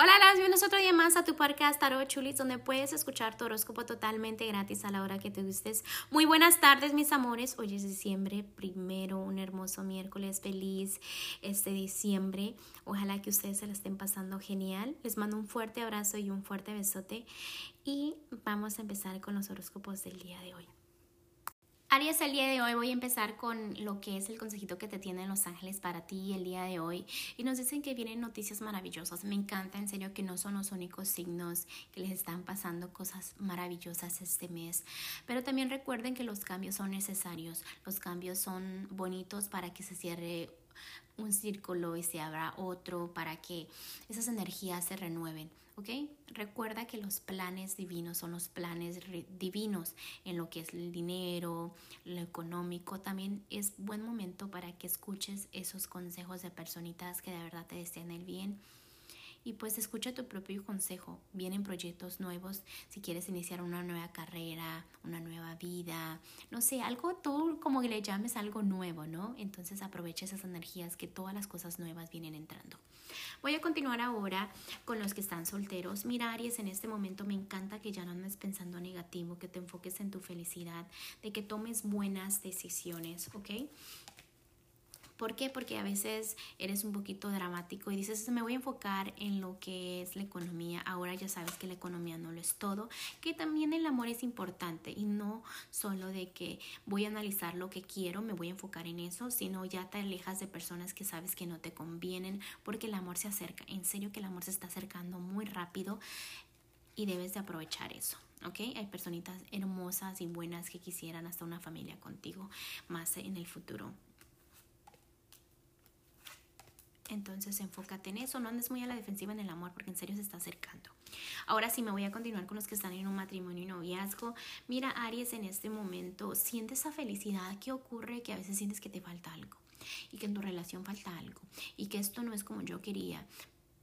Hola, bienvenidos otro día más a tu podcast Tarot Chulis, donde puedes escuchar tu horóscopo totalmente gratis a la hora que te gustes. Muy buenas tardes, mis amores. Hoy es diciembre primero, un hermoso miércoles feliz este diciembre. Ojalá que ustedes se la estén pasando genial. Les mando un fuerte abrazo y un fuerte besote. Y vamos a empezar con los horóscopos del día de hoy. Aries, el día de hoy voy a empezar con lo que es el consejito que te tienen los ángeles para ti el día de hoy. Y nos dicen que vienen noticias maravillosas. Me encanta, en serio, que no son los únicos signos que les están pasando cosas maravillosas este mes. Pero también recuerden que los cambios son necesarios. Los cambios son bonitos para que se cierre un círculo y se abra otro para que esas energías se renueven. ¿Ok? Recuerda que los planes divinos son los planes divinos en lo que es el dinero, lo económico. También es buen momento para que escuches esos consejos de personitas que de verdad te desean el bien y pues escucha tu propio consejo. Vienen proyectos nuevos si quieres iniciar una nueva carrera, una nueva vida, no sé, algo tú como le llames algo nuevo, ¿no? Entonces aprovecha esas energías que todas las cosas nuevas vienen entrando. Voy a continuar ahora con los que están solteros. Mira, Aries, en este momento me encanta que ya no andes pensando negativo, que te enfoques en tu felicidad, de que tomes buenas decisiones, ¿ok? ¿Por qué? Porque a veces eres un poquito dramático y dices, me voy a enfocar en lo que es la economía. Ahora ya sabes que la economía no lo es todo, que también el amor es importante y no solo de que voy a analizar lo que quiero, me voy a enfocar en eso, sino ya te alejas de personas que sabes que no te convienen porque el amor se acerca. En serio que el amor se está acercando muy rápido y debes de aprovechar eso. ¿ok? Hay personitas hermosas y buenas que quisieran hasta una familia contigo más en el futuro. Entonces enfócate en eso, no andes muy a la defensiva en el amor porque en serio se está acercando. Ahora sí me voy a continuar con los que están en un matrimonio y noviazgo. Mira, Aries, en este momento sientes esa felicidad. ¿Qué ocurre? Que a veces sientes que te falta algo y que en tu relación falta algo y que esto no es como yo quería.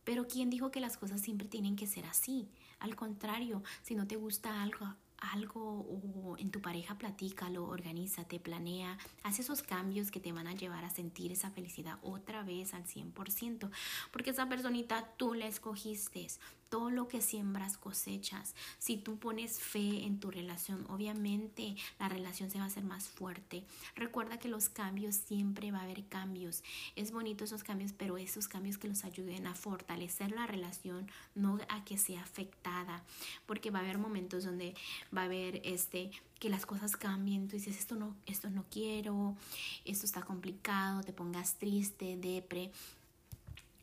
Pero ¿quién dijo que las cosas siempre tienen que ser así? Al contrario, si no te gusta algo, algo o en tu pareja platícalo, organízate, planea, haz esos cambios que te van a llevar a sentir esa felicidad otra vez al 100%, porque esa personita tú la escogiste, todo lo que siembras cosechas. Si tú pones fe en tu relación, obviamente la relación se va a hacer más fuerte. Recuerda que los cambios siempre va a haber cambios. Es bonito esos cambios, pero esos cambios que los ayuden a fortalecer la relación, no a que sea afectada, porque va a haber momentos donde va a haber este que las cosas cambien, tú dices esto no, esto no quiero, esto está complicado, te pongas triste, depre.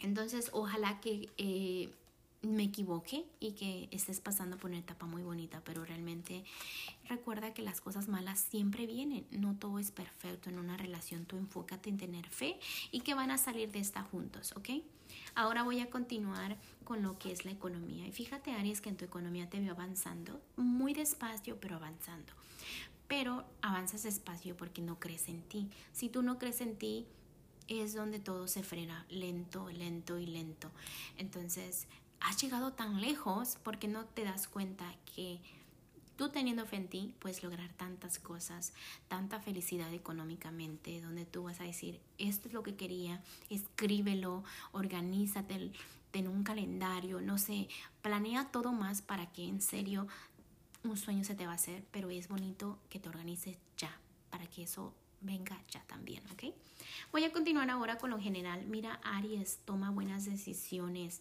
Entonces, ojalá que eh, me equivoque y que estés pasando por una etapa muy bonita, pero realmente recuerda que las cosas malas siempre vienen, no todo es perfecto en una relación, tú enfócate en tener fe y que van a salir de esta juntos, ¿ok? Ahora voy a continuar con lo que es la economía. Y fíjate Aries que en tu economía te veo avanzando, muy despacio pero avanzando, pero avanzas despacio porque no crees en ti, si tú no crees en ti, es donde todo se frena, lento, lento y lento. Entonces, has llegado tan lejos porque no te das cuenta que tú teniendo fe en ti puedes lograr tantas cosas, tanta felicidad económicamente, donde tú vas a decir, esto es lo que quería, escríbelo, organízate en un calendario, no sé, planea todo más para que en serio un sueño se te va a hacer, pero es bonito que te organices ya, para que eso venga ya también, ¿ok? Voy a continuar ahora con lo general. Mira, Aries, toma buenas decisiones.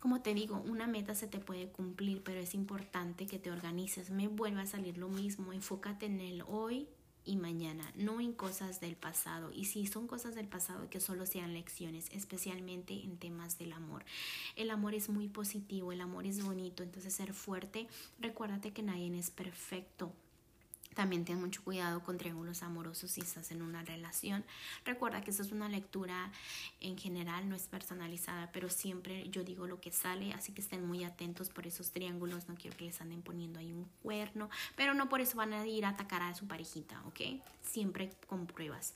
Como te digo, una meta se te puede cumplir, pero es importante que te organices. Me vuelva a salir lo mismo. Enfócate en el hoy y mañana, no en cosas del pasado. Y si son cosas del pasado, que solo sean lecciones, especialmente en temas del amor. El amor es muy positivo, el amor es bonito, entonces ser fuerte. Recuérdate que nadie es perfecto también ten mucho cuidado con triángulos amorosos si estás en una relación. Recuerda que esta es una lectura en general, no es personalizada, pero siempre yo digo lo que sale, así que estén muy atentos por esos triángulos. No quiero que les anden poniendo ahí un cuerno, pero no por eso van a ir a atacar a su parejita, ¿ok? Siempre con pruebas.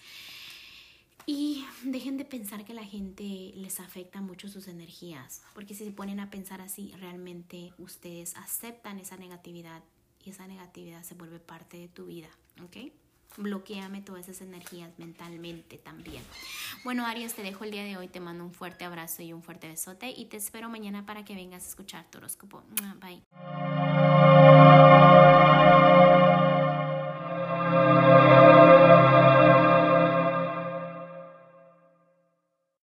Y dejen de pensar que la gente les afecta mucho sus energías, porque si se ponen a pensar así, realmente ustedes aceptan esa negatividad y esa negatividad se vuelve parte de tu vida, ¿ok? bloqueame todas esas energías mentalmente también. Bueno, Aries, te dejo el día de hoy, te mando un fuerte abrazo y un fuerte besote y te espero mañana para que vengas a escuchar tu horóscopo. Bye.